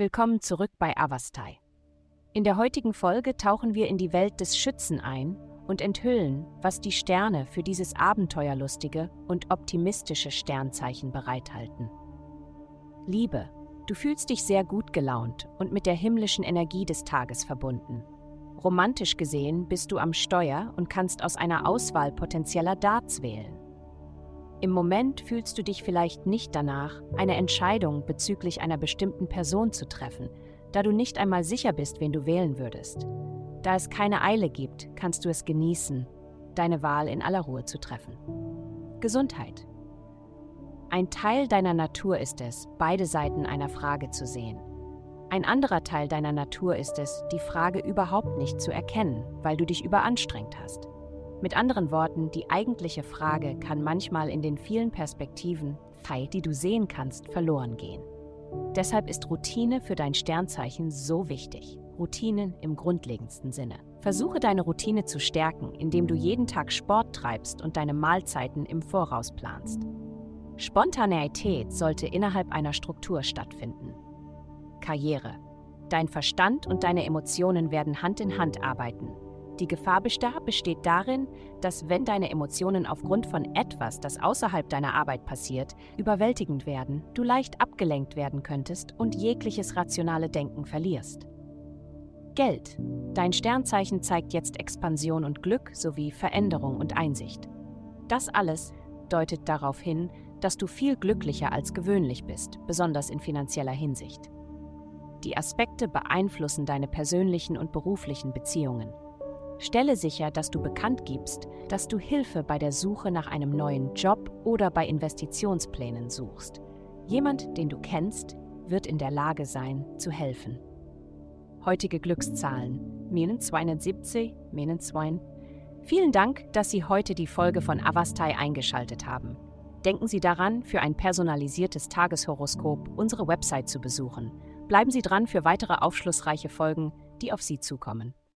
Willkommen zurück bei Avastai. In der heutigen Folge tauchen wir in die Welt des Schützen ein und enthüllen, was die Sterne für dieses abenteuerlustige und optimistische Sternzeichen bereithalten. Liebe, du fühlst dich sehr gut gelaunt und mit der himmlischen Energie des Tages verbunden. Romantisch gesehen bist du am Steuer und kannst aus einer Auswahl potenzieller Darts wählen. Im Moment fühlst du dich vielleicht nicht danach, eine Entscheidung bezüglich einer bestimmten Person zu treffen, da du nicht einmal sicher bist, wen du wählen würdest. Da es keine Eile gibt, kannst du es genießen, deine Wahl in aller Ruhe zu treffen. Gesundheit. Ein Teil deiner Natur ist es, beide Seiten einer Frage zu sehen. Ein anderer Teil deiner Natur ist es, die Frage überhaupt nicht zu erkennen, weil du dich überanstrengt hast. Mit anderen Worten, die eigentliche Frage kann manchmal in den vielen Perspektiven, die du sehen kannst, verloren gehen. Deshalb ist Routine für dein Sternzeichen so wichtig. Routinen im grundlegendsten Sinne. Versuche deine Routine zu stärken, indem du jeden Tag Sport treibst und deine Mahlzeiten im Voraus planst. Spontaneität sollte innerhalb einer Struktur stattfinden. Karriere. Dein Verstand und deine Emotionen werden Hand in Hand arbeiten, die Gefahr besteht darin, dass wenn deine Emotionen aufgrund von etwas, das außerhalb deiner Arbeit passiert, überwältigend werden, du leicht abgelenkt werden könntest und jegliches rationale Denken verlierst. Geld. Dein Sternzeichen zeigt jetzt Expansion und Glück sowie Veränderung und Einsicht. Das alles deutet darauf hin, dass du viel glücklicher als gewöhnlich bist, besonders in finanzieller Hinsicht. Die Aspekte beeinflussen deine persönlichen und beruflichen Beziehungen. Stelle sicher, dass du bekannt gibst, dass du Hilfe bei der Suche nach einem neuen Job oder bei Investitionsplänen suchst. Jemand, den du kennst, wird in der Lage sein, zu helfen. Heutige Glückszahlen: Minen 270, Minen 2. Vielen Dank, dass Sie heute die Folge von Avastai eingeschaltet haben. Denken Sie daran, für ein personalisiertes Tageshoroskop unsere Website zu besuchen. Bleiben Sie dran für weitere aufschlussreiche Folgen, die auf Sie zukommen.